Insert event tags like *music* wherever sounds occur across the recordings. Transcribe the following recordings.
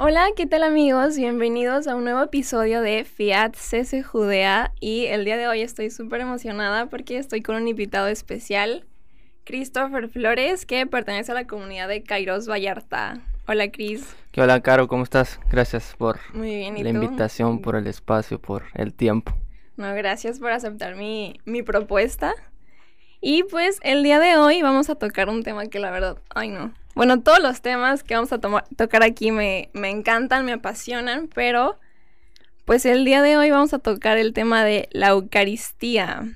Hola, ¿qué tal amigos? Bienvenidos a un nuevo episodio de Fiat CC Judea y el día de hoy estoy súper emocionada porque estoy con un invitado especial, Christopher Flores, que pertenece a la comunidad de Kairos Vallarta. Hola, Cris. ¿Qué hola, Caro? ¿Cómo estás? Gracias por Muy bien, ¿y la tú? invitación, por el espacio, por el tiempo. No, gracias por aceptar mi, mi propuesta. Y pues el día de hoy vamos a tocar un tema que la verdad, ay no. Bueno, todos los temas que vamos a tocar aquí me, me encantan, me apasionan, pero pues el día de hoy vamos a tocar el tema de la Eucaristía.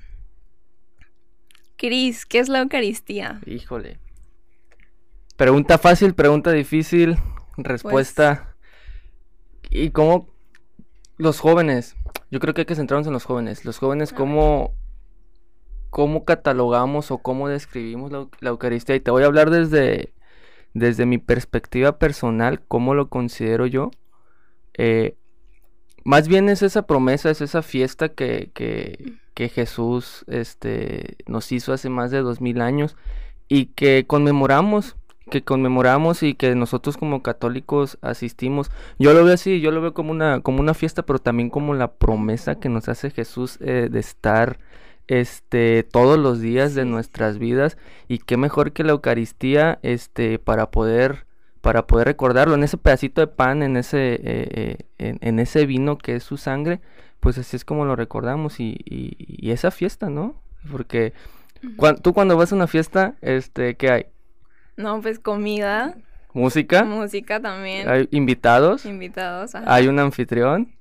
Cris, ¿qué es la Eucaristía? Híjole. Pregunta fácil, pregunta difícil, respuesta. ¿Y cómo los jóvenes? Yo creo que hay que centrarnos en los jóvenes. Los jóvenes. ¿cómo, cómo catalogamos o cómo describimos la, la Eucaristía? Y te voy a hablar desde, desde mi perspectiva personal, cómo lo considero yo. Eh, más bien es esa promesa, es esa fiesta que, que, Jesús este, nos hizo hace más de dos mil años y que conmemoramos, que conmemoramos y que nosotros como católicos asistimos. Yo lo veo así, yo lo veo como una, como una fiesta, pero también como la promesa que nos hace Jesús eh, de estar este todos los días de nuestras vidas y qué mejor que la Eucaristía este para poder para poder recordarlo en ese pedacito de pan en ese eh, eh, en, en ese vino que es su sangre pues así es como lo recordamos y, y- y esa fiesta no porque cuan- tú cuando vas a una fiesta este qué hay No, pues comida, música música también, hay invitados invitados, ajá, hay un anfitrión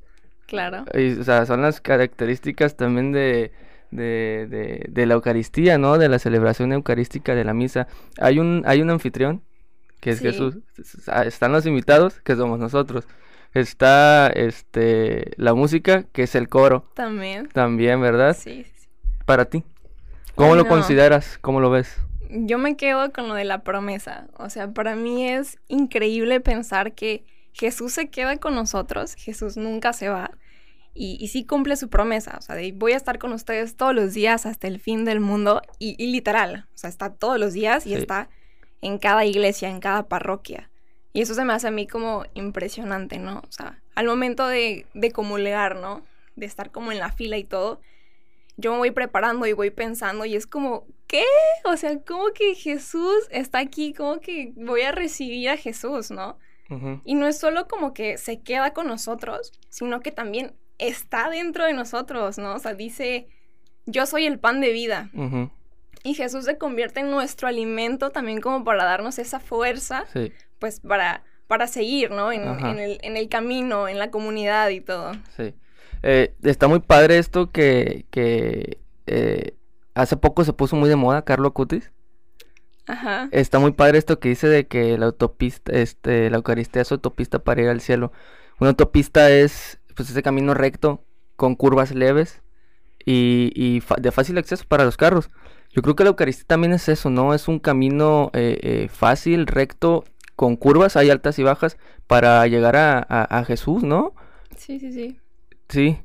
claro. Y, o sea, son las características también de, de, de, de la Eucaristía, ¿no? De la celebración eucarística de la misa. Hay un, hay un anfitrión, que es Sí. Jesús. S- Están los invitados, que somos nosotros. Está este la música, que es el coro, También. también, ¿verdad? Sí, sí. Para ti. ¿Cómo lo consideras? ¿Cómo lo ves? Yo me quedo con lo de la promesa. O sea, para mí es increíble pensar que Jesús se queda con nosotros, Jesús nunca se va y, y sí cumple su promesa. O sea, de voy a estar con ustedes todos los días hasta el fin del mundo y, y literal. O sea, está todos los días y Sí. está en cada iglesia, en cada parroquia. Y eso se me hace a mí como impresionante, ¿no? O sea, al momento de, de comulgar, ¿no? De estar como en la fila y todo, yo me voy preparando y voy pensando y es como, ¿qué? O sea, como que Jesús está aquí, como que voy a recibir a Jesús, ¿no? Ujú. Y no es solo como que se queda con nosotros, sino que también está dentro de nosotros, ¿no? O sea, dice, yo soy el pan de vida. Y Jesús se convierte en nuestro alimento también como para darnos esa fuerza, Sí, pues para, para seguir, ¿no? En, el, en el camino, en la comunidad y todo. sí. Eh, está muy padre esto que, que eh, hace poco se puso muy de moda, Carlo Acutis. Ajá. Está muy padre esto que dice de que la autopista, este, la Eucaristía es autopista para ir al cielo. Una autopista es, pues, ese camino recto con curvas leves y, de fácil acceso para los carros. Yo creo que la Eucaristía también es eso, ¿no? Es un camino eh, eh, fácil, recto, con curvas, hay altas y bajas para llegar a, a- a Jesús, ¿no? Sí, sí, sí. Sí,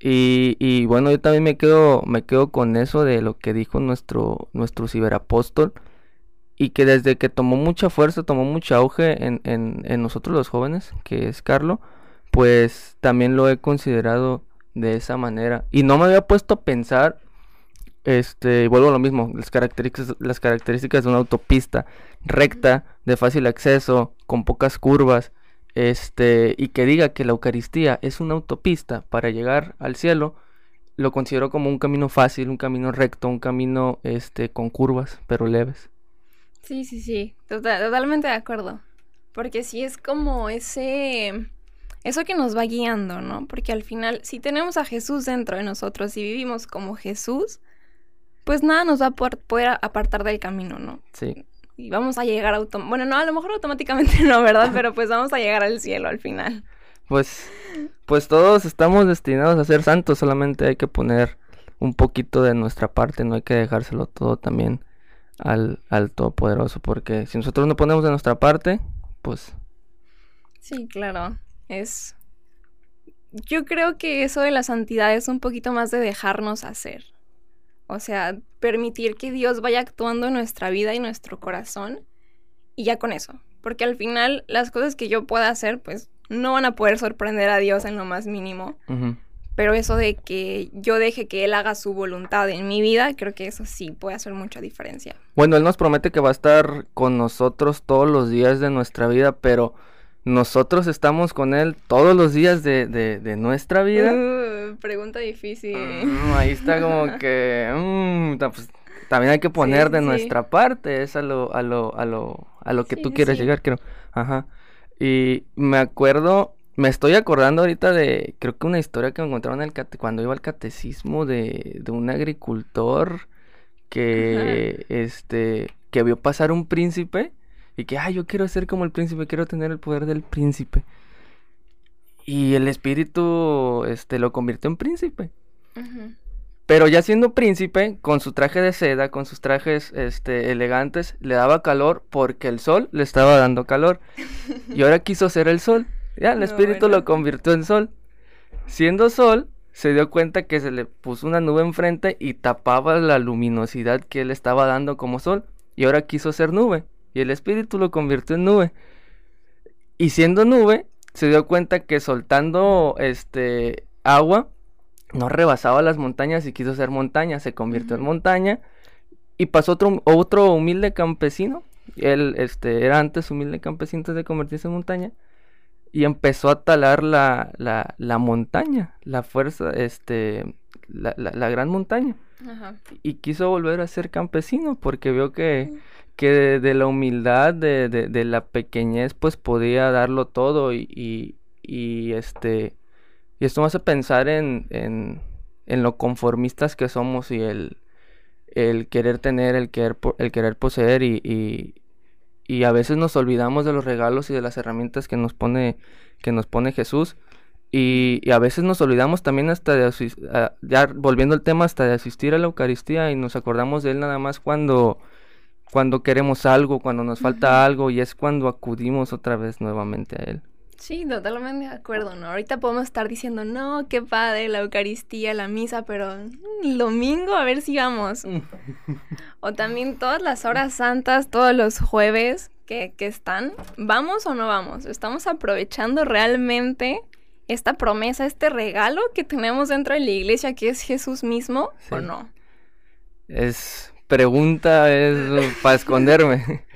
y, y bueno, yo también me quedo, me quedo con eso de lo que dijo nuestro, nuestro ciberapóstol, y que desde que tomó mucha fuerza, tomó mucho auge en, en, en nosotros los jóvenes, que es Carlo, pues también lo he considerado de esa manera. Y no me había puesto a pensar, este, y vuelvo a lo mismo, las características, las características de una autopista recta, de fácil acceso, con pocas curvas, este, y que diga que la Eucaristía es una autopista para llegar al cielo, lo considero como un camino fácil, un camino recto, un camino, este, con curvas, pero leves. Sí, sí, sí, Tota- totalmente de acuerdo. Porque sí es como ese, eso que nos va guiando, ¿no? Porque al final, si tenemos a Jesús dentro de nosotros y vivimos como Jesús, pues nada nos va a poder, apartar del camino, ¿no? Sí, Y vamos a llegar autom... Bueno, no, a lo mejor automáticamente *laughs* no, ¿verdad? *laughs* Pero pues vamos a llegar al cielo al final. pues, pues todos estamos destinados a ser santos, solamente hay que poner un poquito de nuestra parte, no hay que dejárselo todo también al, al Todopoderoso, porque si nosotros no ponemos de nuestra parte, pues Sí, claro. Es. Yo creo que eso de la santidad es un poquito más de dejarnos hacer. O sea, permitir que Dios vaya actuando en nuestra vida y nuestro corazón. Y ya con eso. Porque al final, las cosas que yo pueda hacer, pues no van a poder sorprender a Dios en lo más mínimo. Pero eso de que yo deje que Él haga su voluntad en mi vida, creo que eso sí puede hacer mucha diferencia. Bueno, Él nos promete que va a estar con nosotros todos los días de nuestra vida, pero nosotros estamos con Él todos los días de, de, nuestra vida. Uh, pregunta difícil. Mm, ahí está como *laughs* que... Mm, pues, también hay que poner de nuestra parte, es a lo, a lo, a lo, a lo que tú quieres llegar, creo. Ajá. Y me acuerdo, me estoy acordando ahorita de, creo que una historia que me encontraron el cuando iba al catecismo de, de un agricultor que, este, que vio pasar un príncipe y que, ay, yo quiero ser como el príncipe, quiero tener el poder del príncipe. Y el espíritu, este, lo convirtió en príncipe. Pero ya siendo príncipe, con su traje de seda, con sus trajes este, elegantes, le daba calor porque el sol le estaba dando calor. *laughs* Y ahora quiso ser el sol. Ya, el espíritu lo convirtió en sol. Siendo sol, se dio cuenta que se le puso una nube enfrente y tapaba la luminosidad que él estaba dando como sol. Y ahora quiso ser nube. Y el espíritu lo convirtió en nube. Y siendo nube, se dio cuenta que soltando este agua, no rebasaba las montañas y quiso ser montaña, se convirtió en montaña y pasó otro, otro humilde campesino, él este, era antes humilde campesino antes de convertirse en montaña y empezó a talar la, la, la montaña, la fuerza, este, la, la, gran montaña. Y quiso volver a ser campesino porque vio que, que de, la humildad, de, de, la pequeñez, pues podía darlo todo y, y, y este y esto me hace pensar en, en, en lo conformistas que somos y el, el querer tener, el querer, el querer poseer y, y, a veces nos olvidamos de los regalos y de las herramientas que nos pone, que nos pone Jesús. Y, a veces nos olvidamos también hasta de, ya volviendo al tema, hasta de asistir a la Eucaristía y nos acordamos de Él nada más cuando, cuando queremos algo, cuando nos falta algo y es cuando acudimos otra vez nuevamente a Él. Sí, totalmente de acuerdo, ¿no? Ahorita podemos estar diciendo, no, qué padre, la Eucaristía, la misa, pero el domingo a ver si vamos. *laughs* o también todas las horas santas, todos los jueves que, que están, ¿vamos o no vamos? ¿Estamos aprovechando realmente esta promesa, este regalo que tenemos dentro de la iglesia que es Jesús mismo o no? Es pregunta, es para esconderme.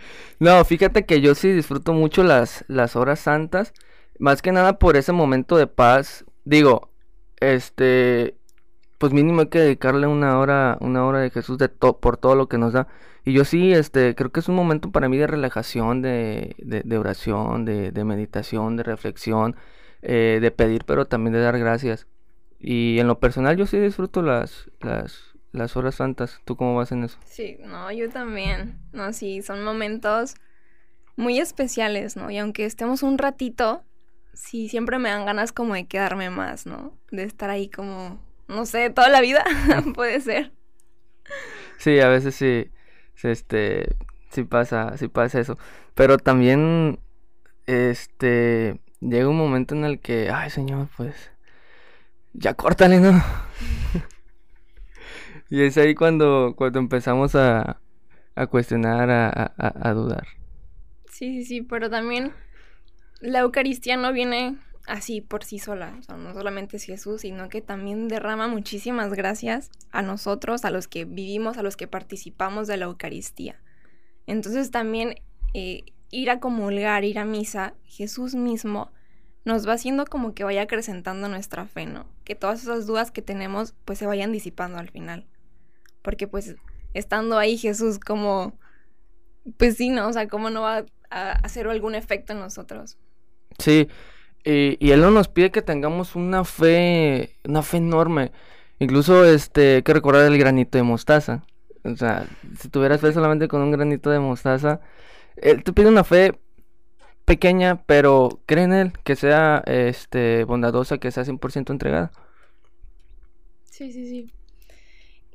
No, fíjate que yo sí disfruto mucho las, las horas santas más que nada por ese momento de paz. Digo, este, pues mínimo hay que dedicarle una hora, una hora de Jesús de por todo lo que nos da. Y yo sí, este, creo que es un momento para mí de relajación, de, de, oración, de, de, meditación, de reflexión, eh, de pedir, pero también de dar gracias. Y en lo personal yo sí disfruto las, las, las horas santas. ¿Tú cómo vas en eso? Sí, no, yo también. No, sí, son momentos muy especiales, ¿no? Y aunque estemos un ratito, sí, siempre me dan ganas como de quedarme más, ¿no? De estar ahí como, no sé, toda la vida, *laughs* puede ser. Sí, a veces sí, este, sí pasa, sí pasa eso. Pero también, este, llega un momento en el que, ay, señor, pues, ya córtale, ¿no? Y es ahí cuando, cuando empezamos a, a cuestionar, a, a, dudar. Sí, sí, sí, pero también la Eucaristía no viene así por sí sola, o sea, no solamente es Jesús, sino que también derrama muchísimas gracias a nosotros, a los que vivimos, a los que participamos de la Eucaristía. Entonces también eh, ir a comulgar, ir a misa, Jesús mismo nos va haciendo como que vaya acrecentando nuestra fe, ¿no? Que todas esas dudas que tenemos pues se vayan disipando al final. Porque pues estando ahí Jesús como, pues sí, ¿no? O sea, ¿cómo no va a hacer algún efecto en nosotros? Sí, y, Él no nos pide que tengamos una fe, una fe enorme. Incluso este, hay que recordar el granito de mostaza. O sea, si tuvieras fe solamente con un granito de mostaza, Él te pide una fe pequeña, pero cree en Él, que sea este, bondadosa, que sea 100% entregada. Sí, sí, sí.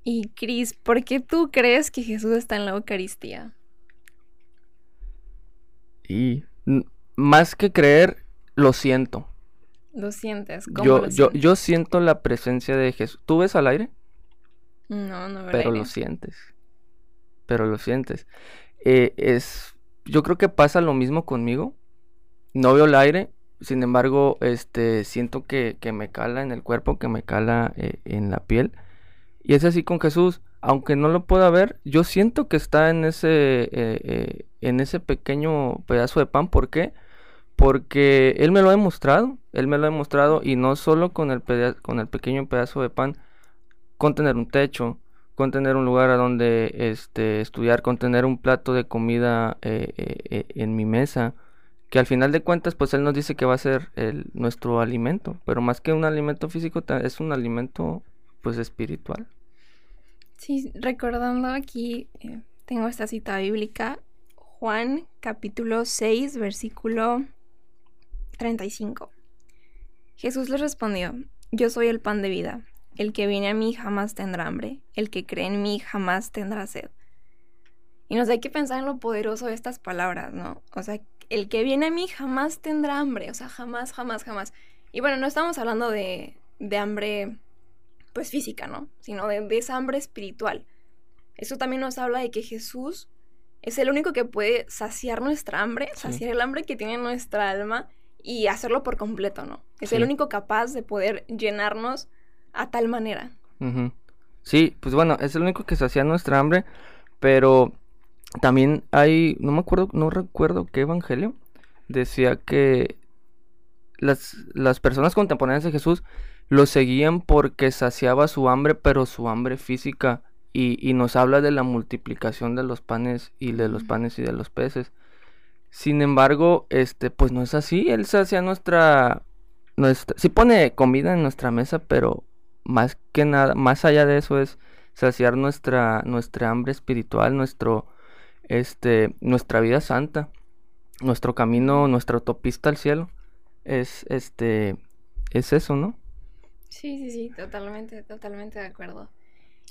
Y Cris, ¿por qué tú crees que Jesús está en la Eucaristía? Y más que creer, lo siento. Lo sientes. ¿Cómo yo, yo, yo siento la presencia de Jesús. ¿Tú ves al aire? No, no veo Pero lo sientes. Pero lo sientes. Eh, es. Yo creo que pasa lo mismo conmigo. No veo el aire, sin embargo, este, siento que, que me cala en el cuerpo, que me cala eh, en la piel. Y es así con Jesús, aunque no lo pueda ver, yo siento que está en ese, eh, eh, en ese pequeño pedazo de pan. ¿Por qué? Porque Él me lo ha demostrado, Él me lo ha demostrado y no solo con el, con el pequeño pedazo de pan, con tener un techo, con tener un lugar a donde este, estudiar, con tener un plato de comida en mi mesa que al final de cuentas pues él nos dice que va a ser el, nuestro alimento, pero más que un alimento físico es un alimento pues espiritual. Sí, recordando aquí, eh, tengo esta cita bíblica, Juan capítulo 6, versículo 35. Jesús les respondió, yo soy el pan de vida, el que viene a mí jamás tendrá hambre, el que cree en mí jamás tendrá sed. Y nos hay que pensar en lo poderoso de estas palabras, ¿no? O sea, el que viene a mí jamás tendrá hambre, o sea, jamás, jamás, jamás. Y bueno, no estamos hablando de, de hambre, pues física, ¿no? Sino de, esa hambre espiritual. Eso también nos habla de que Jesús es el único que puede saciar nuestra hambre, saciar el hambre que tiene nuestra alma y hacerlo por completo, ¿no? Es el único capaz de poder llenarnos a tal manera. Sí, pues bueno, es el único que sacia nuestra hambre, pero también hay, no me acuerdo, no recuerdo qué evangelio, decía que las, las personas contemporáneas de Jesús lo seguían porque saciaba su hambre, pero su hambre física. Y, y, nos habla de la multiplicación de los panes y de los panes y de los peces. Sin embargo, este, pues no es así. Él sacia nuestra, nuestra, sí pone comida en nuestra mesa, pero más que nada, más allá de eso es saciar nuestra, nuestra hambre espiritual, nuestro, este, nuestra vida santa, nuestro camino, nuestra autopista al cielo, es, este, es eso, ¿no? Sí, sí, sí, totalmente, totalmente de acuerdo.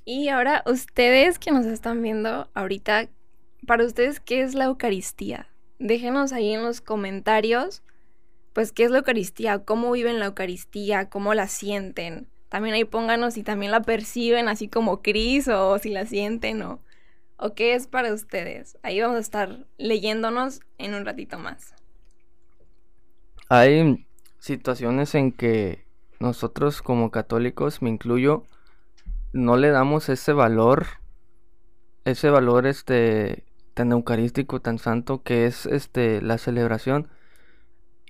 Y ahora, ustedes que nos están viendo ahorita, para ustedes, ¿qué es la Eucaristía? Déjenos ahí en los comentarios, pues, ¿qué es la Eucaristía? ¿Cómo viven la Eucaristía? ¿Cómo la sienten? También ahí pónganos si también la perciben así como Cris o si la sienten o o qué es para ustedes. Ahí vamos a estar leyéndonos en un ratito más. Hay situaciones en que nosotros como católicos, me incluyo, no le damos ese valor, ese valor este tan eucarístico, tan santo que es este la celebración.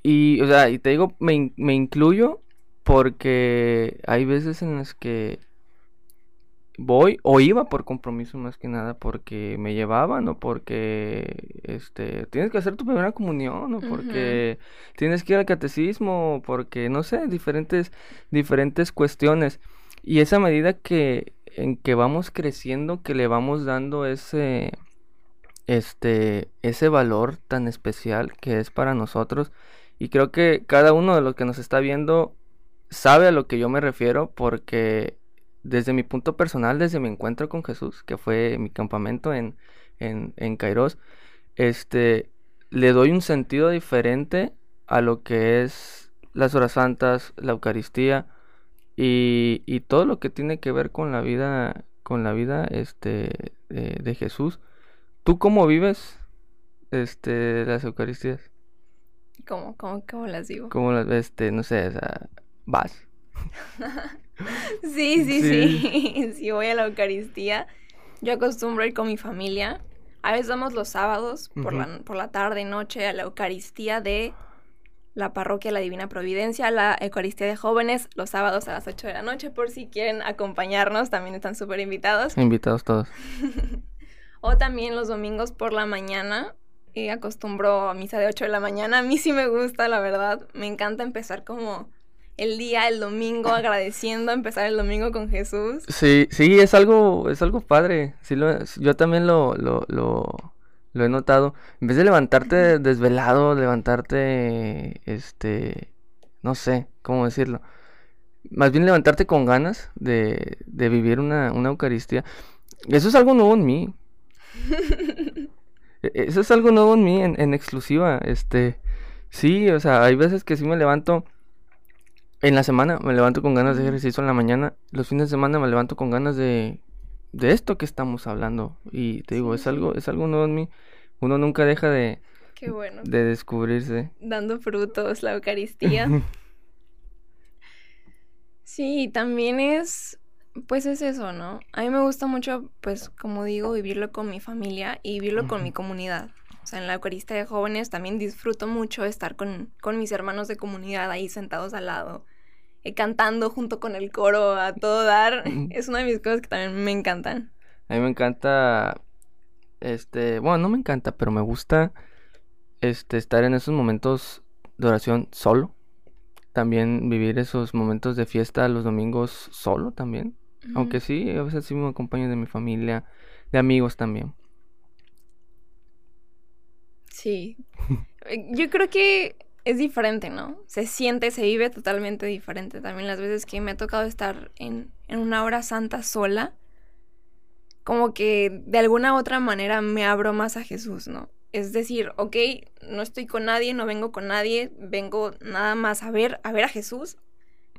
Y, o sea, y te digo, me, me incluyo porque hay veces en las que voy o iba por compromiso más que nada porque me llevaban o porque este tienes que hacer tu primera comunión o porque tienes que ir al catecismo porque no sé diferentes diferentes cuestiones. Y esa medida que en que vamos creciendo que le vamos dando ese este ese valor tan especial que es para nosotros. Y creo que cada uno de los que nos está viendo sabe a lo que yo me refiero porque desde mi punto personal, desde mi encuentro con Jesús, que fue mi campamento en, en, en Kairos, este, le doy un sentido diferente a lo que es las horas santas, la Eucaristía y, y todo lo que tiene que ver con la vida, con la vida este, de, Jesús. ¿Tú cómo vives este, las Eucaristías? ¿Cómo, cómo, cómo las digo? ¿Cómo las, este, no sé, vas? *laughs* sí, sí, sí, Si *laughs* voy a la Eucaristía. Yo acostumbro ir con mi familia. A veces vamos los sábados por, la, por la tarde y noche a la Eucaristía de la parroquia La Divina Providencia, la Eucaristía de jóvenes, los sábados a las 8 de la noche, por si quieren acompañarnos, también están súper invitados. Invitados todos. *laughs* o también los domingos por la mañana, y acostumbro a misa de 8 de la mañana. A mí sí me gusta, la verdad. Me encanta empezar como el día, el domingo, agradeciendo empezar el domingo con Jesús. Sí, sí, es algo, es algo padre. Sí, lo, yo también lo, lo, lo, lo he notado. En vez de levantarte desvelado, levantarte, este, no sé, cómo decirlo. Más bien levantarte con ganas de, de vivir una, una Eucaristía. Eso es algo nuevo en mí. *laughs* E, eso es algo nuevo en mí, en, en exclusiva. Este, sí, o sea, hay veces que sí me levanto en la semana me levanto con ganas de ejercicio en la mañana. Los fines de semana me levanto con ganas de, de esto que estamos hablando. Y te digo, es algo, es algo nuevo en mí. Uno nunca deja de, Qué bueno. De descubrirse. Dando frutos la Eucaristía. *laughs* sí, también es, pues es eso, ¿no? A mí me gusta mucho, pues como digo, vivirlo con mi familia y vivirlo con mi comunidad. Sea, en la Eucaristía de jóvenes también disfruto mucho estar con, con mis hermanos de comunidad ahí sentados al lado, eh, cantando junto con el coro a todo dar. *laughs* es una de mis cosas que también me encantan. A mí me encanta, este, bueno, no me encanta, pero me gusta, este, estar en esos momentos de oración solo. También vivir esos momentos de fiesta los domingos solo también. Aunque sí, a veces sí me acompaño de mi familia, de amigos también. Sí. *laughs* Eh, yo creo que es diferente, ¿no? Se siente, se vive totalmente diferente. También las veces que me ha tocado estar en, en una hora santa sola, como que de alguna otra manera me abro más a Jesús, ¿no? Es decir, ok, no estoy con nadie, no vengo con nadie, vengo nada más a ver, a ver a Jesús.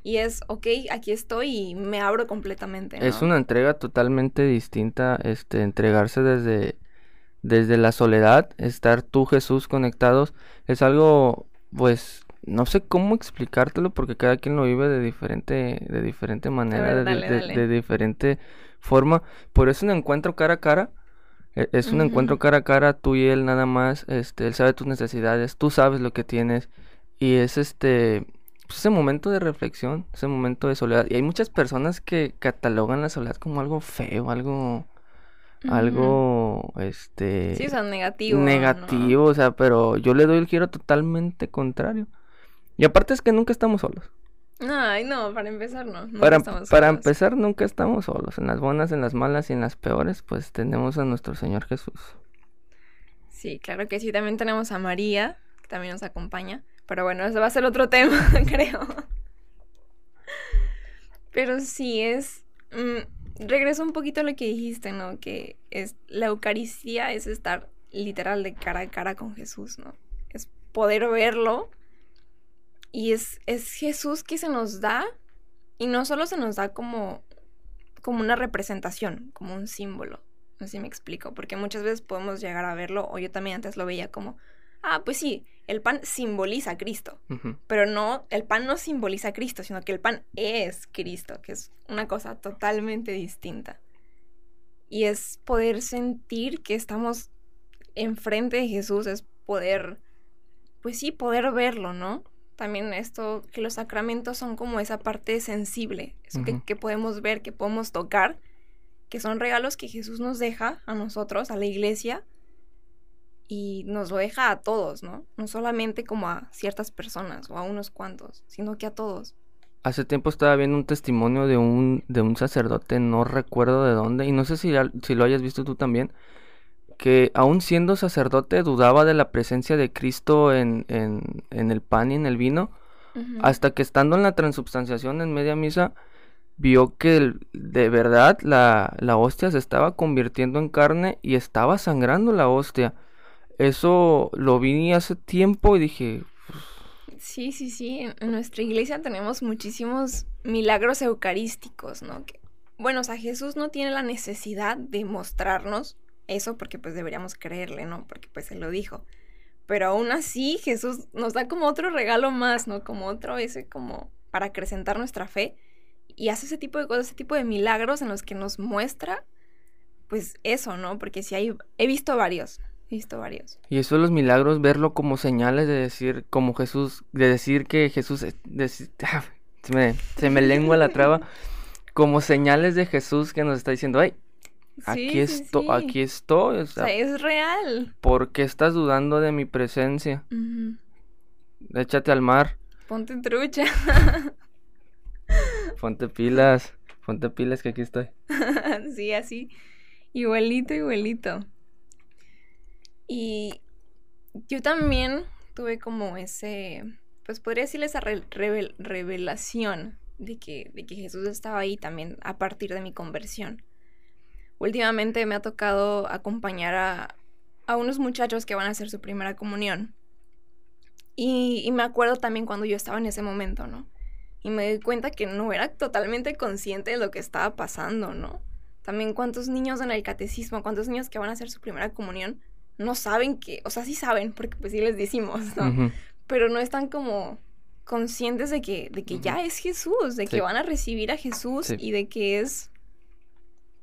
Y es, ok, aquí estoy y me abro completamente. ¿no? Es una entrega totalmente distinta, este, entregarse desde, desde la soledad, estar tú, Jesús, conectados, es algo, pues, no sé cómo explicártelo porque cada quien lo vive de diferente, de diferente manera, de, diferente forma. Por eso un encuentro cara a cara. E, es un encuentro cara a cara, tú y él nada más, este, él sabe tus necesidades, tú sabes lo que tienes y es este, pues, ese momento de reflexión, ese momento de soledad. Y hay muchas personas que catalogan la soledad como algo feo, algo, algo, este... Sí, o sea, negativo. Negativo, o sea, pero yo le doy el giro totalmente contrario. Y aparte es que nunca estamos solos. Ay, no, para empezar no. para, para empezar nunca estamos solos. En las buenas, en las malas y en las peores, pues tenemos a nuestro Señor Jesús. Sí, claro que sí. También tenemos a María, que también nos acompaña. Pero bueno, ese va a ser otro *laughs* tema, creo. Pero sí es... Mm, regreso un poquito a lo que dijiste, ¿no? Que es la Eucaristía es estar literal de cara a cara con Jesús, ¿no? Es poder verlo y es, es Jesús que se nos da, y no solo se nos da como, como una representación, como un símbolo. No sé si me explico, porque muchas veces podemos llegar a verlo, o yo también antes lo veía como, ah, pues sí, el pan simboliza a Cristo, pero no, el pan no simboliza a Cristo, sino que el pan es Cristo, que es una cosa totalmente distinta. Y es poder sentir que estamos enfrente de Jesús, es poder, pues sí, poder verlo, ¿no? también esto, que los sacramentos son como esa parte sensible, eso que, podemos ver, que podemos tocar, que son regalos que Jesús nos deja a nosotros, a la iglesia, y nos lo deja a todos, ¿no? No solamente como a ciertas personas o a unos cuantos, sino que a todos. Hace tiempo estaba viendo un testimonio de un, de un sacerdote, no recuerdo de dónde, y no sé si, si lo hayas visto tú también, que aún siendo sacerdote dudaba de la presencia de Cristo en, en, el pan y en el vino, hasta que estando en la transubstanciación en media misa, vio que de verdad la, la, hostia se estaba convirtiendo en carne y estaba sangrando la hostia. Eso lo vi hace tiempo y dije... Sí, sí, sí. En nuestra iglesia tenemos muchísimos milagros eucarísticos, ¿no? Que, bueno, o sea, Jesús no tiene la necesidad de mostrarnos eso porque pues deberíamos creerle, ¿no? Porque pues él lo dijo. Pero aún así Jesús nos da como otro regalo más, ¿no? Como otro ese como para acrecentar nuestra fe y hace ese tipo de cosas, ese tipo de milagros en los que nos muestra pues eso, ¿no? Porque si hay he visto varios, he visto varios. Y eso de los milagros verlo como señales de decir como Jesús, de decir que Jesús *laughs* se me se me lengua la traba *laughs* como señales de Jesús que nos está diciendo, "Ay, aquí, estoy, aquí estoy. O sea, es real. ¿Por qué estás dudando de mi presencia? Échate al mar. Ponte trucha. *laughs* Ponte pilas. Ponte pilas que aquí estoy. sí, así. Igualito, igualito. Y yo también tuve como ese, pues podría decirle esa revelación de que, de que Jesús estaba ahí también a partir de mi conversión últimamente me ha tocado acompañar a, a unos muchachos que van a hacer su primera comunión. Y, y, me acuerdo también cuando yo estaba en ese momento, ¿no? Y me di cuenta que no era totalmente consciente de lo que estaba pasando, ¿no? También cuántos niños en el catecismo, cuántos niños que van a hacer su primera comunión, no saben que, o sea, sí saben, porque pues sí les decimos, ¿no? Pero no están como conscientes de que, de que ya es Jesús, de que van a recibir a Jesús y de que es,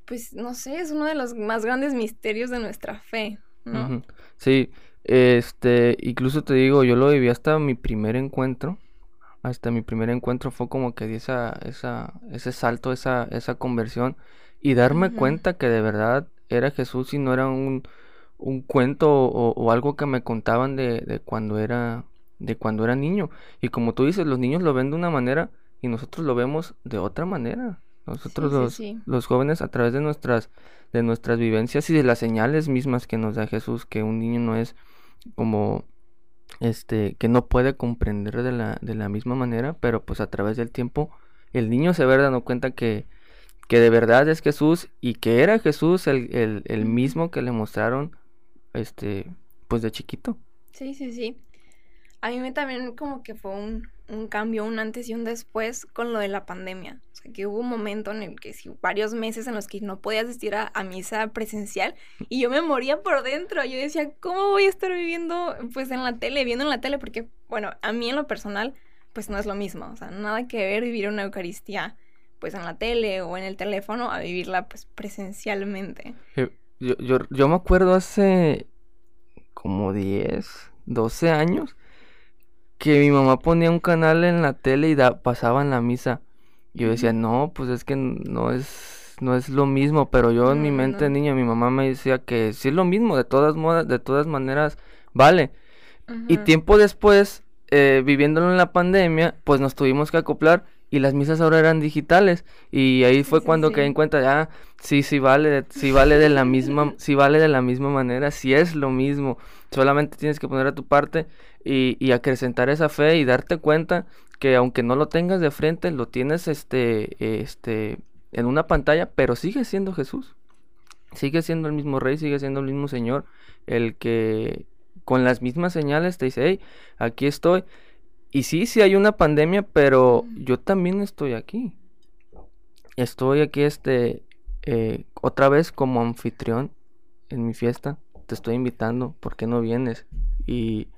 pues, no sé, es uno de los más grandes misterios de nuestra fe, ¿no? Sí, este, incluso te digo, yo lo viví hasta mi primer encuentro, hasta mi primer encuentro fue como que di esa, esa, ese salto, esa, esa conversión y darme cuenta que de verdad era Jesús y no era un, un cuento o, o, algo que me contaban de, de cuando era de cuando era niño. Y como tú dices, los niños lo ven de una manera y nosotros lo vemos de otra manera. Nosotros los, los jóvenes a través de nuestras, de nuestras vivencias y de las señales mismas que nos da Jesús, que un niño no es como este, que no puede comprender de la, de la misma manera, pero pues a través del tiempo el niño se va dando cuenta que, que de verdad es Jesús y que era Jesús el, el, el mismo que le mostraron este pues de chiquito. Sí, sí, sí a mí me también como que fue un, un, cambio, un antes y un después con lo de la pandemia. O sea, que hubo un momento en el que sí, varios meses en los que no podía asistir a, misa presencial y yo me moría por dentro. Yo decía, ¿cómo voy a estar viviendo pues en la tele, viendo en la tele? Porque, bueno, a mí en lo personal, pues no es lo mismo. O sea, nada que ver vivir una Eucaristía pues en la tele o en el teléfono a vivirla pues presencialmente. Yo, yo, yo me acuerdo hace como 10, 12 años que mi mamá ponía un canal en la tele y da, pasaban la misa. Y yo decía, no, pues es que no es, no es lo mismo, pero yo en mi mente niño, mi mamá me decía que sí es lo mismo, de todas modas, de todas maneras, vale. Y tiempo después, eh, viviéndolo en la pandemia, pues nos tuvimos que acoplar y las misas ahora eran digitales y ahí fue cuando caí en cuenta ya ah, sí sí vale sí vale de la misma *laughs* sí vale de la misma manera sí es lo mismo solamente tienes que poner a tu parte y, acrecentar esa fe y darte cuenta que aunque no lo tengas de frente, lo tienes este, este, en una pantalla, pero sigue siendo Jesús. Sigue siendo el mismo rey, sigue siendo el mismo Señor, el que con las mismas señales te dice, hey, aquí estoy. Y sí, sí hay una pandemia, pero yo también estoy aquí. Estoy aquí, este, eh, otra vez como anfitrión en mi fiesta. Te estoy invitando, ¿por qué no vienes? Y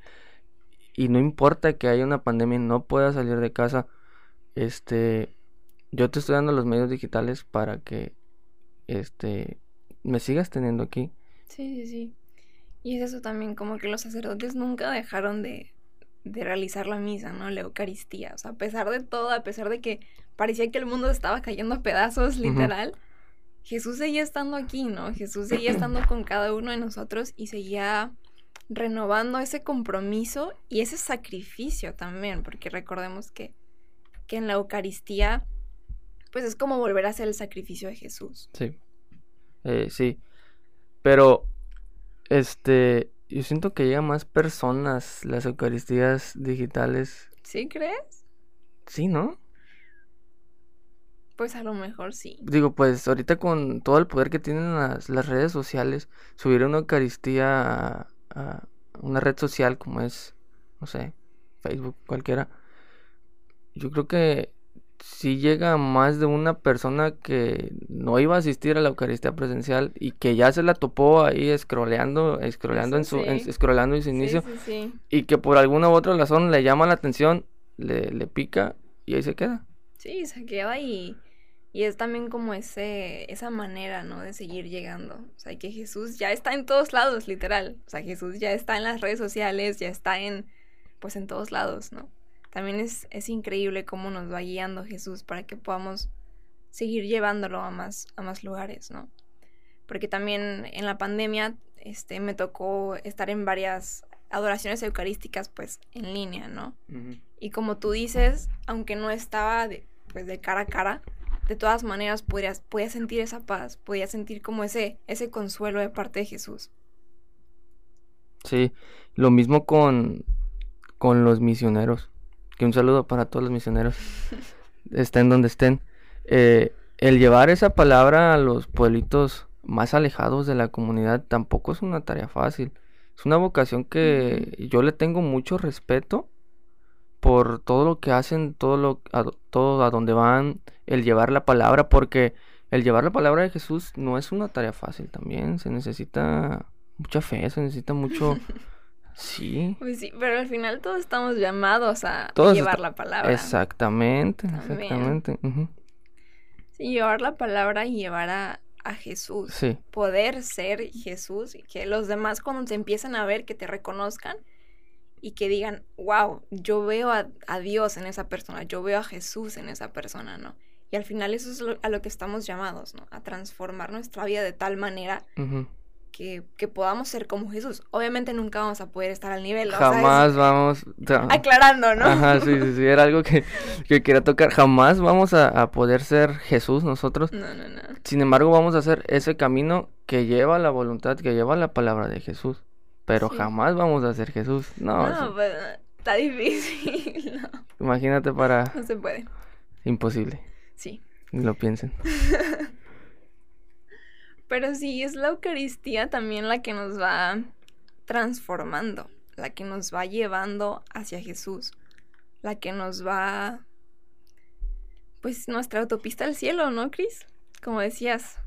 y no importa que haya una pandemia y no pueda salir de casa, este, yo te estoy dando los medios digitales para que, este, me sigas teniendo aquí. Sí, sí, sí. Y es eso también, como que los sacerdotes nunca dejaron de, de realizar la misa, ¿no? La Eucaristía. O sea, a pesar de todo, a pesar de que parecía que el mundo estaba cayendo a pedazos, literal, Jesús seguía estando aquí, ¿no? Jesús seguía estando con cada uno de nosotros y seguía renovando ese compromiso y ese sacrificio también, porque recordemos que, que en la Eucaristía, pues es como volver a hacer el sacrificio de Jesús. Sí, eh, sí, pero este, yo siento que llega más personas las Eucaristías digitales. ¿Sí crees? Sí, ¿no? Pues a lo mejor sí. Digo, pues ahorita con todo el poder que tienen las, las redes sociales, subir una Eucaristía una red social como es, no sé, Facebook, cualquiera, yo creo que si llega más de una persona que no iba a asistir a la Eucaristía presencial y que ya se la topó ahí scrolleando, scrolleando en su, en, scrolleando en su inicio y que por alguna u otra razón le llama la atención, le, le pica y ahí se queda. Sí, se queda y y es también como ese, esa manera, ¿no? De seguir llegando. O sea, que Jesús ya está en todos lados, literal. O sea, Jesús ya está en las redes sociales, ya está en, pues en todos lados, ¿no? También es, es increíble cómo nos va guiando Jesús para que podamos seguir llevándolo a más, a más lugares, ¿no? Porque también en la pandemia este, me tocó estar en varias adoraciones eucarísticas, pues, en línea, ¿no? Y como tú dices, aunque no estaba de, pues, de cara a cara, de todas maneras podías, podías sentir esa paz, podías sentir como ese, ese consuelo de parte de Jesús. Sí, lo mismo con, con los misioneros. Que un saludo para todos los misioneros, *laughs* estén donde estén. Eh, el llevar esa palabra a los pueblitos más alejados de la comunidad tampoco es una tarea fácil. Es una vocación que yo le tengo mucho respeto por todo lo que hacen, todo lo a, todo a donde van, el llevar la palabra, porque el llevar la palabra de Jesús no es una tarea fácil también, se necesita mucha fe, se necesita mucho... *laughs* Sí. Pues sí, pero al final todos estamos llamados a llevar la palabra. Exactamente, exactamente. Sí, llevar la palabra y llevar a, a Jesús. Sí. Poder ser Jesús y que los demás cuando te empiezan a ver, que te reconozcan y que digan, wow, yo veo a, Dios en esa persona, yo veo a Jesús en esa persona, ¿no? Y al final eso es a lo que estamos llamados, ¿no? A transformar nuestra vida de tal manera que, podamos ser como Jesús. Obviamente nunca vamos a poder estar al nivel. Jamás vamos... aclarando, ¿no? Ajá, sí, sí, sí, era algo que, *laughs* que quería tocar. Jamás vamos a, poder ser Jesús nosotros. No, no, no. Sin embargo, vamos a hacer ese camino que lleva la voluntad, que lleva la palabra de Jesús. Pero jamás vamos a ser Jesús. No, no pues, está difícil. *laughs* Imagínate para... No se puede. Imposible. Sí. Lo piensen. *laughs* Pero sí, es la Eucaristía también la que nos va transformando, la que nos va llevando hacia Jesús, la que nos va, pues nuestra autopista al cielo, ¿no, Cris? Como decías.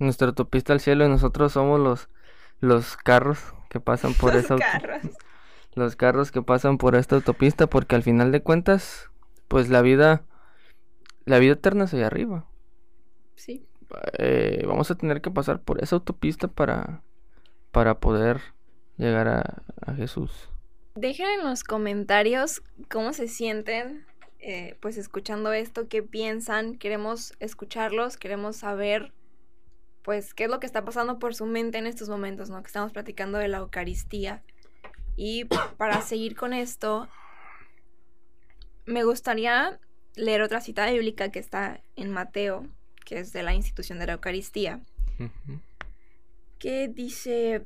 Nuestra autopista al cielo y nosotros somos los, los carros que pasan por *laughs* esa carros. Los carros que pasan por esta autopista porque al final de cuentas, pues la vida, la vida eterna es allá arriba. Eh, vamos a tener que pasar por esa autopista para, para poder llegar a, Jesús. Dejen en los comentarios cómo se sienten, eh, pues escuchando esto, qué piensan, queremos escucharlos, queremos saber, pues, qué es lo que está pasando por su mente en estos momentos, ¿no? Que estamos platicando de la Eucaristía. Y para seguir con esto, me gustaría leer otra cita bíblica que está en Mateo que es de la institución de la Eucaristía, que dice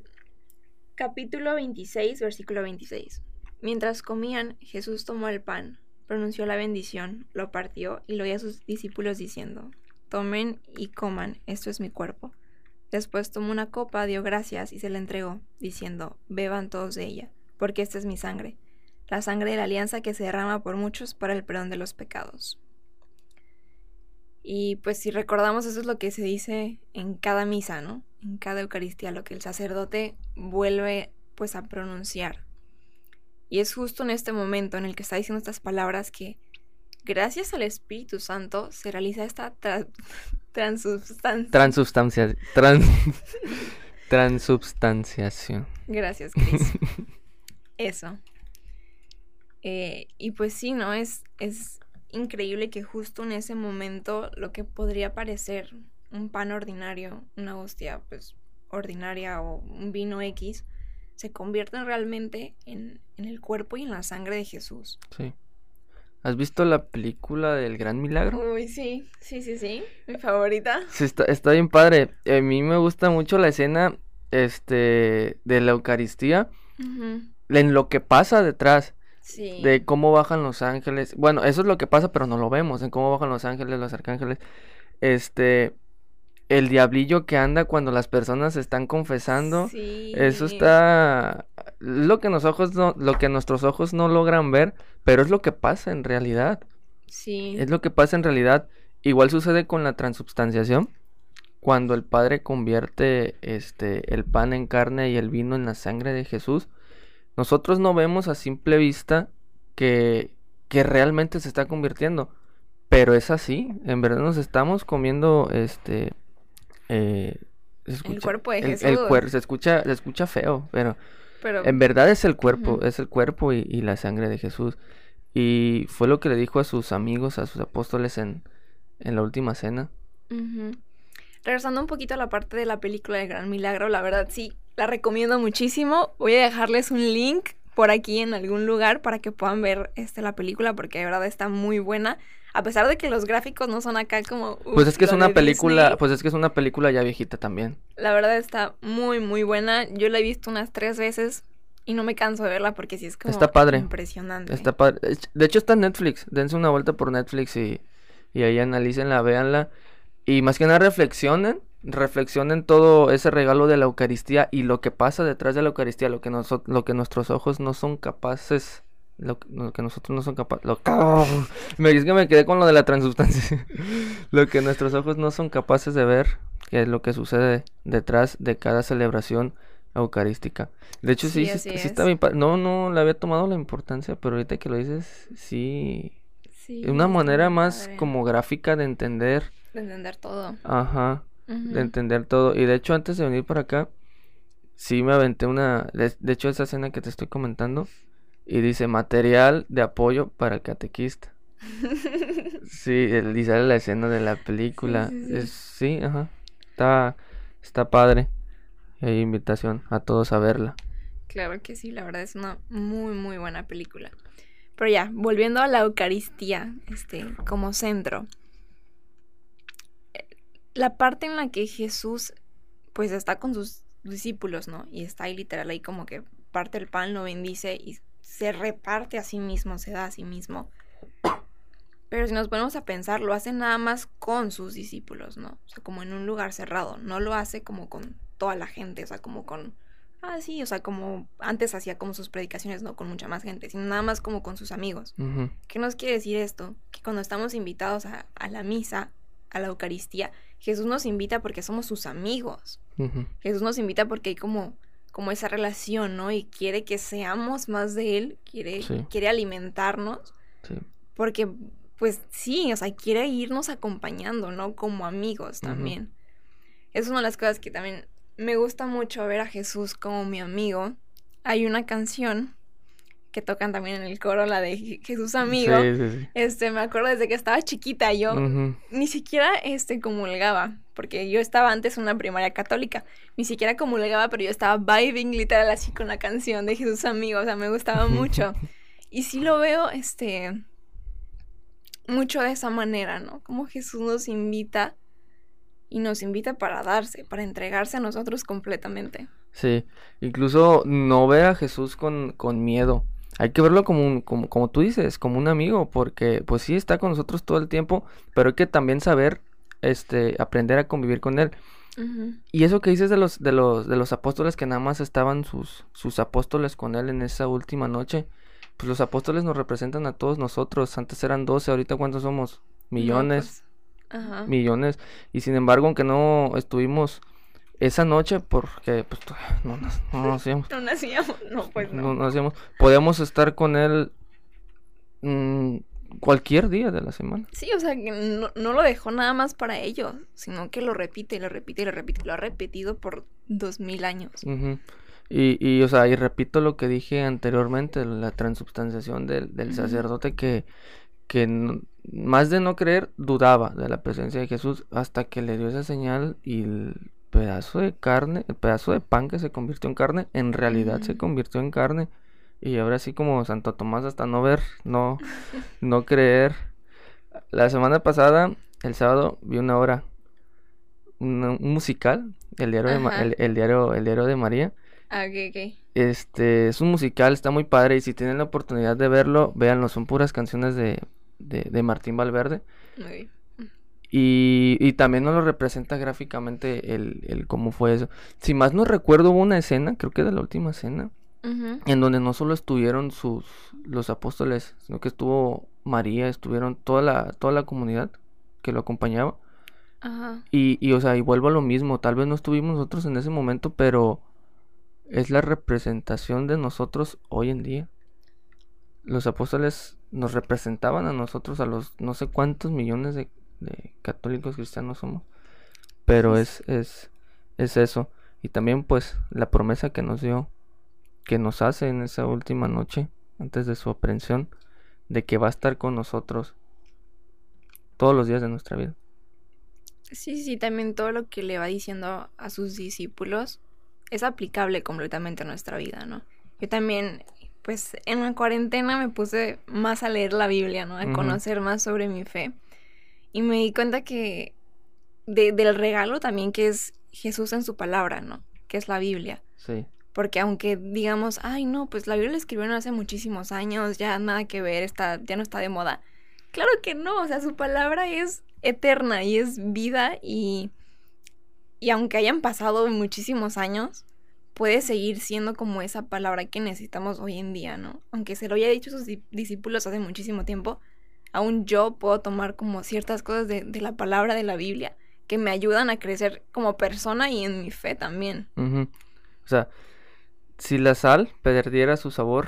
capítulo 26, versículo 26. Mientras comían, Jesús tomó el pan, pronunció la bendición, lo partió y lo dio a sus discípulos diciendo, tomen y coman, esto es mi cuerpo. Después tomó una copa, dio gracias y se la entregó, diciendo, beban todos de ella, porque esta es mi sangre, la sangre de la alianza que se derrama por muchos para el perdón de los pecados. Y pues si recordamos, eso es lo que se dice en cada misa, ¿no? En cada Eucaristía, lo que el sacerdote vuelve pues a pronunciar. Y es justo en este momento en el que está diciendo estas palabras que gracias al Espíritu Santo se realiza esta *laughs* transubstancia. Transubstancia. *laughs* transubstanciación. Gracias, Cris. *laughs* Eso. Eh, y pues sí, ¿no? Es, es increíble que justo en ese momento lo que podría parecer un pan ordinario, una hostia pues ordinaria o un vino X, se convierten realmente en, el cuerpo y en la sangre de Jesús. Sí. ¿Has visto la película del Gran Milagro? Uy, sí, sí, sí, sí, mi favorita. Sí, está, está bien padre. A mí me gusta mucho la escena este, de la Eucaristía, en lo que pasa detrás. De cómo bajan los ángeles. Bueno, eso es lo que pasa, pero no lo vemos. En cómo bajan los ángeles, los arcángeles. Este. El diablillo que anda cuando las personas están confesando. Eso está. Lo que, ojos no, lo que nuestros ojos no logran ver, pero es lo que pasa en realidad. Sí. Es lo que pasa en realidad. Igual sucede con la transubstanciación. Cuando el Padre convierte este, el pan en carne y el vino en la sangre de Jesús nosotros no vemos a simple vista que, que realmente se está convirtiendo. Pero es así, en verdad nos estamos comiendo este eh, el cuerpo de Jesús. El, se escucha, se escucha feo, pero, en verdad es el cuerpo, es el cuerpo y, la sangre de Jesús. Y fue lo que le dijo a sus amigos, a sus apóstoles en, en la última cena. Regresando un poquito a la parte de la película de Gran Milagro, la verdad sí, la recomiendo muchísimo. Voy a dejarles un link por aquí en algún lugar para que puedan ver este, la película porque de verdad está muy buena. A pesar de que los gráficos no son acá como... pues es que es una película, pues es que es una película ya viejita también. La verdad está muy, muy buena. Yo la he visto unas tres veces y no me canso de verla porque sí es como... Está padre. Impresionante. Está padre. De hecho está en Netflix. Dense una vuelta por Netflix y, y ahí analícenla, véanla. Y más que nada reflexionen reflexionen todo ese regalo de la Eucaristía y lo que pasa detrás de la Eucaristía, lo que, lo que nuestros ojos no son capaces, lo, que nosotros no son capaces, lo, *laughs* me, es que me quedé con lo de la transubstancia, *laughs* lo que nuestros ojos no son capaces de ver, que es lo que sucede detrás de cada celebración eucarística. De hecho, sí, sí, está bien. No, no le había tomado la importancia, pero ahorita que lo dices, sí. Sí. Una manera más como gráfica de entender. De entender todo. Ajá. De entender todo. Y de hecho, antes de venir para acá, sí me aventé una. De, hecho, esa escena que te estoy comentando. Y dice material de apoyo para el catequista. *laughs* sí, dice la escena de la película. Sí, sí, ajá. Está, está padre. Hay invitación a todos a verla. Claro que sí, la verdad es una muy, muy buena película. Pero ya, volviendo a la Eucaristía, este, como centro. La parte en la que Jesús, pues, está con sus discípulos, ¿no? Y está ahí literal ahí como que parte el pan, lo bendice y se reparte a sí mismo, se da a sí mismo. Pero si nos ponemos a pensar, lo hace nada más con sus discípulos, ¿no? O sea, como en un lugar cerrado. No lo hace como con toda la gente, o sea, como con... Ah, sí, o sea, como antes hacía como sus predicaciones, no con mucha más gente, sino nada más como con sus amigos. ¿Qué nos quiere decir esto? Que cuando estamos invitados a, la misa, a la Eucaristía, Jesús nos invita porque somos sus amigos. Jesús nos invita porque hay como, como esa relación, ¿no? Y quiere que seamos más de Él, quiere, quiere alimentarnos. Porque, pues sí, o sea, quiere irnos acompañando, ¿no? Como amigos también. Es una de las cosas que también me gusta mucho ver a Jesús como mi amigo. Hay una canción que tocan también en el coro, la de Jesús amigo. Este, me acuerdo desde que estaba chiquita, yo ni siquiera este comulgaba, porque yo estaba antes en una primaria católica, ni siquiera comulgaba, pero yo estaba vibing literal así con la canción de Jesús amigo, o sea, me gustaba *laughs* mucho. y sí lo veo este mucho de esa manera, ¿no? Como Jesús nos invita y nos invita para darse, para entregarse a nosotros completamente. Sí, incluso no ver a Jesús con, con miedo. Hay que verlo como, un, como, como tú dices, como un amigo, porque pues sí está con nosotros todo el tiempo, pero hay que también saber este, aprender a convivir con él. Y eso que dices de los, de los, de los apóstoles que nada más estaban sus, sus apóstoles con él en esa última noche, pues los apóstoles nos representan a todos nosotros. Antes eran 12, ahorita cuántos somos? Millones. Pues, millones. Y sin embargo, aunque no estuvimos esa noche, porque pues no, no, nacíamos. *laughs* no nacíamos, no, pues no. No nacíamos. Podemos estar con él mm, cualquier día de la semana. Sí, o sea, que no, no, lo dejó nada más para ellos, sino que lo repite y lo repite y lo repite. Lo ha repetido por dos mil años. y, y, o sea, y repito lo que dije anteriormente, la transubstanciación del, del sacerdote que, que más de no creer, dudaba de la presencia de Jesús hasta que le dio esa señal y el pedazo de carne, el pedazo de pan que se convirtió en carne, en realidad se convirtió en carne. Y ahora sí como Santo Tomás hasta no ver, no, no creer. La semana pasada, el sábado, vi una hora, un, musical, el diario, de, el, diario, el diario de María. Ah, ok, Este, es un musical, está muy padre y si tienen la oportunidad de verlo, véanlo, son puras canciones de, de, Martín Valverde. Y, y, también nos lo representa gráficamente el, el, cómo fue eso. Si más no recuerdo, hubo una escena, creo que de la última escena, en donde no solo estuvieron sus los apóstoles, sino que estuvo María, estuvieron toda la, toda la comunidad que lo acompañaba. Y, y, o sea, y vuelvo a lo mismo, tal vez no estuvimos nosotros en ese momento, pero es la representación de nosotros hoy en día. Los apóstoles nos representaban a nosotros, a los no sé cuántos millones de, católicos cristianos somos. Pero es, es, es eso. Y también pues la promesa que nos dio, que nos hace en esa última noche, antes de su aprehensión, de que va a estar con nosotros todos los días de nuestra vida. Sí, sí, también todo lo que le va diciendo a sus discípulos es aplicable completamente a nuestra vida, ¿no? Yo también pues en la cuarentena me puse más a leer la Biblia, ¿no? A conocer más sobre mi fe. Y me di cuenta que del regalo también que es Jesús en su palabra, ¿no? Que es la Biblia. Sí. Porque aunque digamos, ay, no, pues la Biblia la escribieron hace muchísimos años, ya nada que ver, está, ya no está de moda. Claro que no, o sea, su palabra es eterna y es vida y, y aunque hayan pasado muchísimos años, puede seguir siendo como esa palabra que necesitamos hoy en día, ¿no? Aunque se lo haya dicho a sus discípulos hace muchísimo tiempo, aún yo puedo tomar como ciertas cosas de, la palabra de la Biblia que me ayudan a crecer como persona y en mi fe también. O sea, si la sal perdiera su sabor,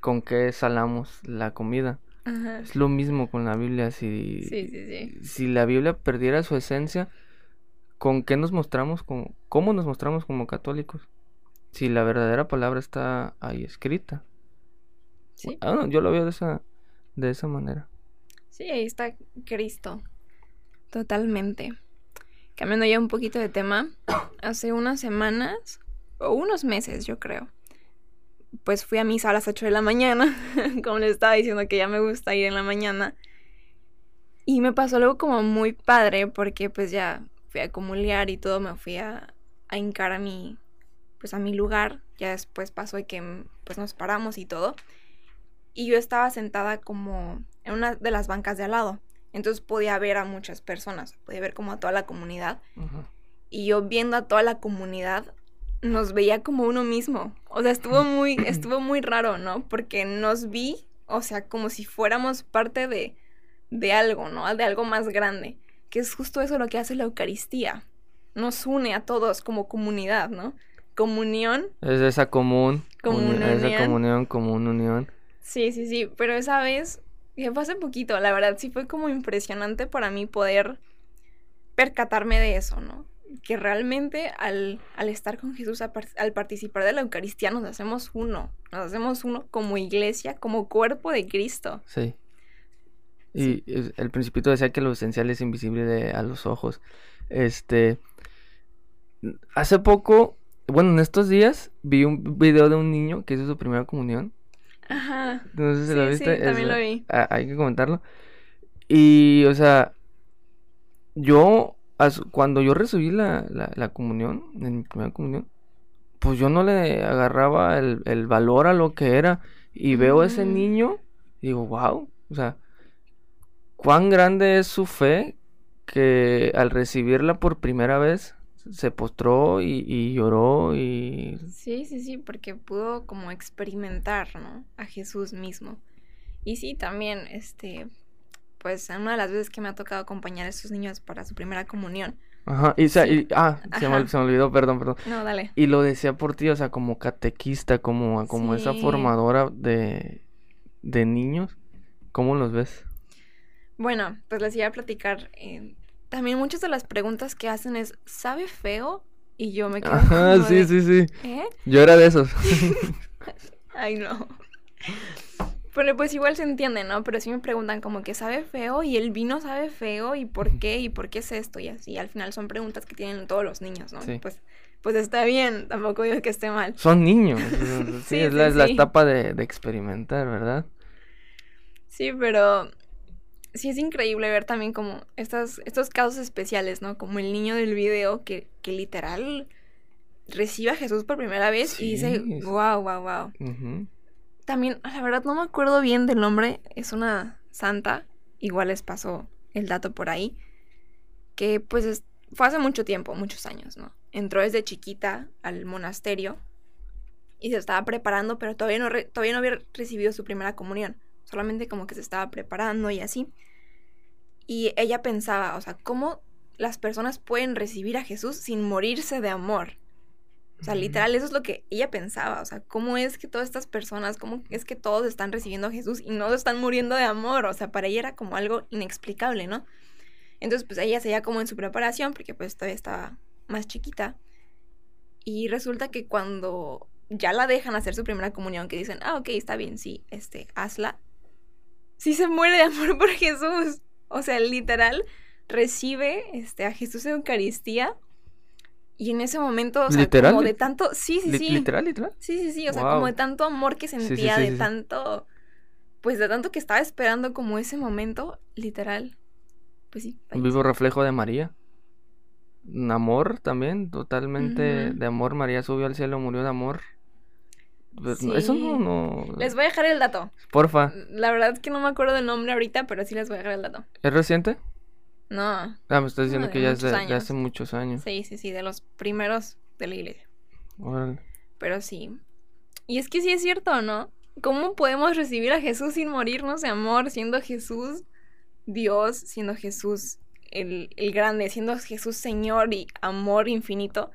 ¿con qué salamos la comida? Ajá. Es lo mismo con la Biblia. Si, Sí, sí, sí. si la Biblia perdiera su esencia, ¿con qué nos mostramos como, cómo nos mostramos como católicos? Si la verdadera palabra está ahí escrita. Sí, Ah, no, yo lo veo de esa, de esa manera. Sí, ahí está Cristo. Totalmente. Cambiando ya un poquito de tema, *coughs* hace unas semanas, o unos meses yo creo, pues fui a misa a las 8 de la mañana, *laughs* como les estaba diciendo que ya me gusta ir en la mañana. Y me pasó algo como muy padre porque pues ya fui a comulgar y todo, me fui a, a hincar a mi, pues a mi lugar. Ya después pasó de que pues nos paramos y todo. Y yo estaba sentada como en una de las bancas de al lado. Entonces podía ver a muchas personas, podía ver como a toda la comunidad. Y yo viendo a toda la comunidad, nos veía como uno mismo. O sea, estuvo *laughs* muy, estuvo muy raro, ¿no? Porque nos vi, o sea, como si fuéramos parte de, de algo, ¿no? De algo más grande. Que es justo eso lo que hace la Eucaristía. Nos une a todos como comunidad, ¿no? Comunión. Es esa común. Esa unión. comunión, común unión. Sí, sí, sí. Pero esa vez, que fue hace poquito, la verdad, sí fue como impresionante para mí poder percatarme de eso, ¿no? Que realmente al, al estar con Jesús, par- al participar de la Eucaristía, nos hacemos uno. Nos hacemos uno como iglesia, como cuerpo de Cristo. Sí. Y es- el principito decía que lo esencial es invisible de- a los ojos. Este. Hace poco, bueno, en estos días, vi un video de un niño que hizo su primera comunión. Ajá. No sé si Sí, lo sí, viste. también es- lo vi. ah, hay que comentarlo. Y, o sea, yo, as- cuando yo recibí la, la, la comunión, en mi primera comunión, pues yo no le agarraba el, el valor a lo que era. Y veo a ese Mm. niño, y digo, wow, o sea, cuán grande es su fe que al recibirla por primera vez se postró y, y lloró y Sí, sí, sí, porque pudo como experimentar, ¿no? A Jesús mismo. Y sí, también, este, pues en una de las veces que me ha tocado acompañar a estos niños para su primera comunión. Ajá, y, Sí. y- ah, se me, se me olvidó, perdón, perdón. No, dale. Y lo decía por ti, o sea, como catequista, como, como esa formadora de, de niños. ¿Cómo los ves? Bueno, pues les iba a platicar. eh, también muchas de las preguntas que hacen es, ¿sabe feo? Y yo me quedo Ajá, sí, de, sí, sí. ¿eh? Yo era de esos. *laughs* *laughs* Ay, no. Pero pues igual se entiende, ¿no? Pero sí me preguntan como que sabe feo y el vino sabe feo y por qué y por qué es esto y así. Al final son preguntas que tienen todos los niños, ¿no? Sí. Pues, pues está bien, tampoco digo que esté mal. Son niños. *laughs* Sí, Sí, es, la, es la etapa de, de experimentar, ¿verdad? Sí, pero sí es increíble ver también como estas, estos casos especiales, ¿no? Como el niño del video que, que literal recibe a Jesús por primera vez y dice, wow, wow, wow. También, la verdad no me acuerdo bien del nombre, es una santa, igual les pasó el dato por ahí, que pues es- fue hace mucho tiempo, muchos años, ¿no? Entró desde chiquita al monasterio y se estaba preparando, pero todavía no, re- todavía no había recibido su primera comunión, solamente como que se estaba preparando y así. Y ella pensaba, o sea, ¿cómo las personas pueden recibir a Jesús sin morirse de amor? O sea, literal, eso es lo que ella pensaba. O sea, ¿cómo es que todas estas personas, cómo es que todos están recibiendo a Jesús y no están muriendo de amor? O sea, para ella era como algo inexplicable, ¿no? Entonces, pues ella seguía como en su preparación, porque pues todavía estaba más chiquita. Y resulta que cuando ya la dejan hacer su primera comunión, que dicen, ah, ok, está bien, sí, este, hazla. Sí se muere de amor por Jesús. O sea, literal, recibe este, a Jesús en Eucaristía. Y en ese momento, o sea, ¿Literal? como de tanto. Sí, sí, sí. Literal, literal. Sí, sí, sí. O sea, como de tanto amor que sentía, sí, de sí, tanto. Pues de tanto que estaba esperando como ese momento, literal. Pues sí. Un vivo reflejo de María. Un amor también, totalmente de amor. María subió al cielo, murió de amor. Pues, Eso no, no. Les voy a dejar el dato. Porfa. La verdad es que no me acuerdo del nombre ahorita, pero sí les voy a dejar el dato. ¿Es reciente? No. Ah, me estás diciendo que ya es de, hace muchos años. Sí, sí, sí, de los primeros de la iglesia. Órale. Pero sí. Y es que sí es cierto, ¿no? ¿Cómo podemos recibir a Jesús sin morirnos de amor, siendo Jesús Dios, siendo Jesús el, el grande, siendo Jesús Señor y amor infinito,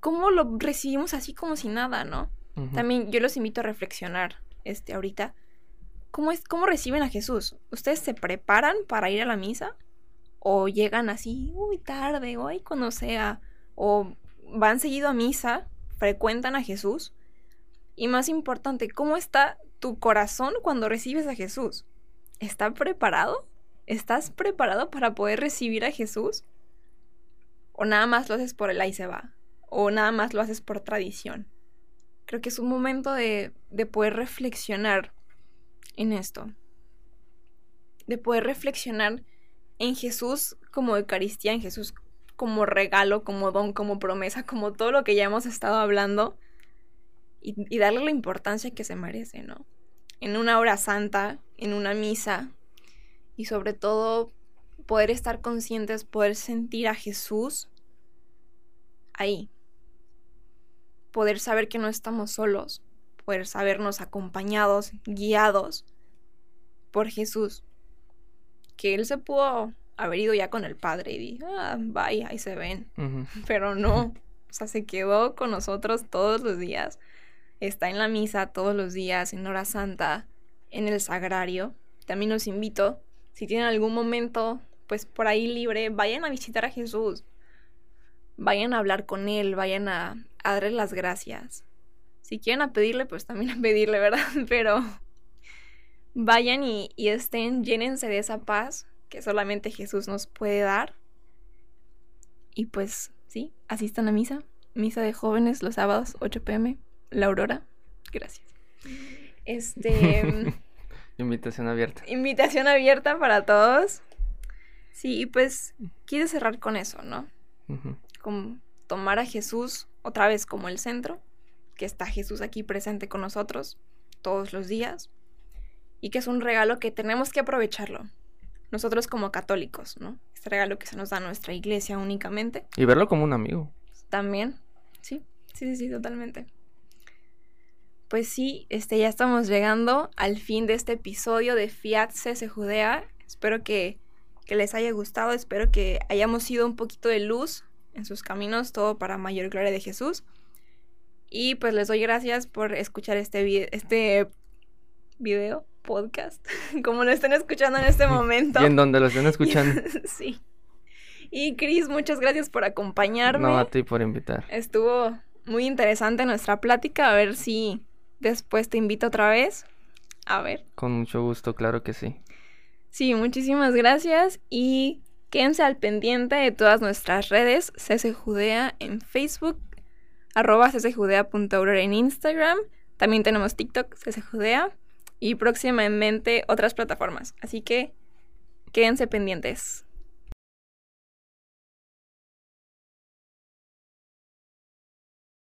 ¿cómo lo recibimos así como si nada, no? También yo los invito a reflexionar este, ahorita. ¿Cómo, es, ¿Cómo reciben a Jesús? ¿Ustedes se preparan para ir a la misa? ¿O llegan así, uy, tarde, o cuando sea? ¿O van seguido a misa? ¿Frecuentan a Jesús? Y más importante, ¿cómo está tu corazón cuando recibes a Jesús? ¿Está preparado? ¿Estás preparado para poder recibir a Jesús? ¿O nada más lo haces por el ahí se va? ¿O nada más lo haces por tradición? Creo que es un momento de, de poder reflexionar en esto. De poder reflexionar en Jesús como Eucaristía, en Jesús como regalo, como don, como promesa, como todo lo que ya hemos estado hablando. Y, y darle la importancia que se merece, ¿no? En una hora santa, en una misa, y sobre todo poder estar conscientes, poder sentir a Jesús ahí. Poder saber que no estamos solos, poder sabernos acompañados, guiados por Jesús. Que Él se pudo haber ido ya con el Padre y dije, ah, vaya, ahí se ven. *laughs* Pero no, o sea, se quedó con nosotros todos los días. Está en la misa todos los días, en hora santa, en el sagrario. También los invito si tienen algún momento, pues por ahí libre, vayan a visitar a Jesús. Vayan a hablar con Él, vayan a, darle las gracias. Si quieren a pedirle, pues también a pedirle, ¿verdad? *laughs* Pero vayan y, y estén, llénense de esa paz que solamente Jesús nos puede dar. Y pues sí, asistan a misa. Misa de jóvenes los sábados, 8 pm. La Aurora. Gracias. Este. *laughs* Invitación abierta. Invitación abierta para todos. Sí, y pues quiero cerrar con eso, ¿no? Como tomar a Jesús otra vez como el centro, que está Jesús aquí presente con nosotros todos los días y que es un regalo que tenemos que aprovecharlo. Nosotros como católicos, ¿no? Este regalo que se nos da a nuestra iglesia únicamente. Y verlo como un amigo. También, sí, sí, sí, sí, totalmente pues sí, este, ya estamos llegando al fin de este episodio de Fiat se Judea. Espero que, que, les haya gustado, espero que hayamos sido un poquito de luz en sus caminos, todo para mayor gloria de Jesús. Y pues les doy gracias por escuchar este, este video, podcast, *laughs* como lo estén escuchando en este *laughs* momento. y en donde lo estén escuchando. *laughs* sí. Y Cris, muchas gracias por acompañarme. No, a ti por invitar. Estuvo muy interesante nuestra plática, a ver si Después te invito otra vez. A ver. Con mucho gusto, claro que sí. Sí, muchísimas gracias y quédense al pendiente de todas nuestras redes, Judea en Facebook, arroba en Instagram, también tenemos TikTok, Judea y próximamente otras plataformas. Así que quédense pendientes.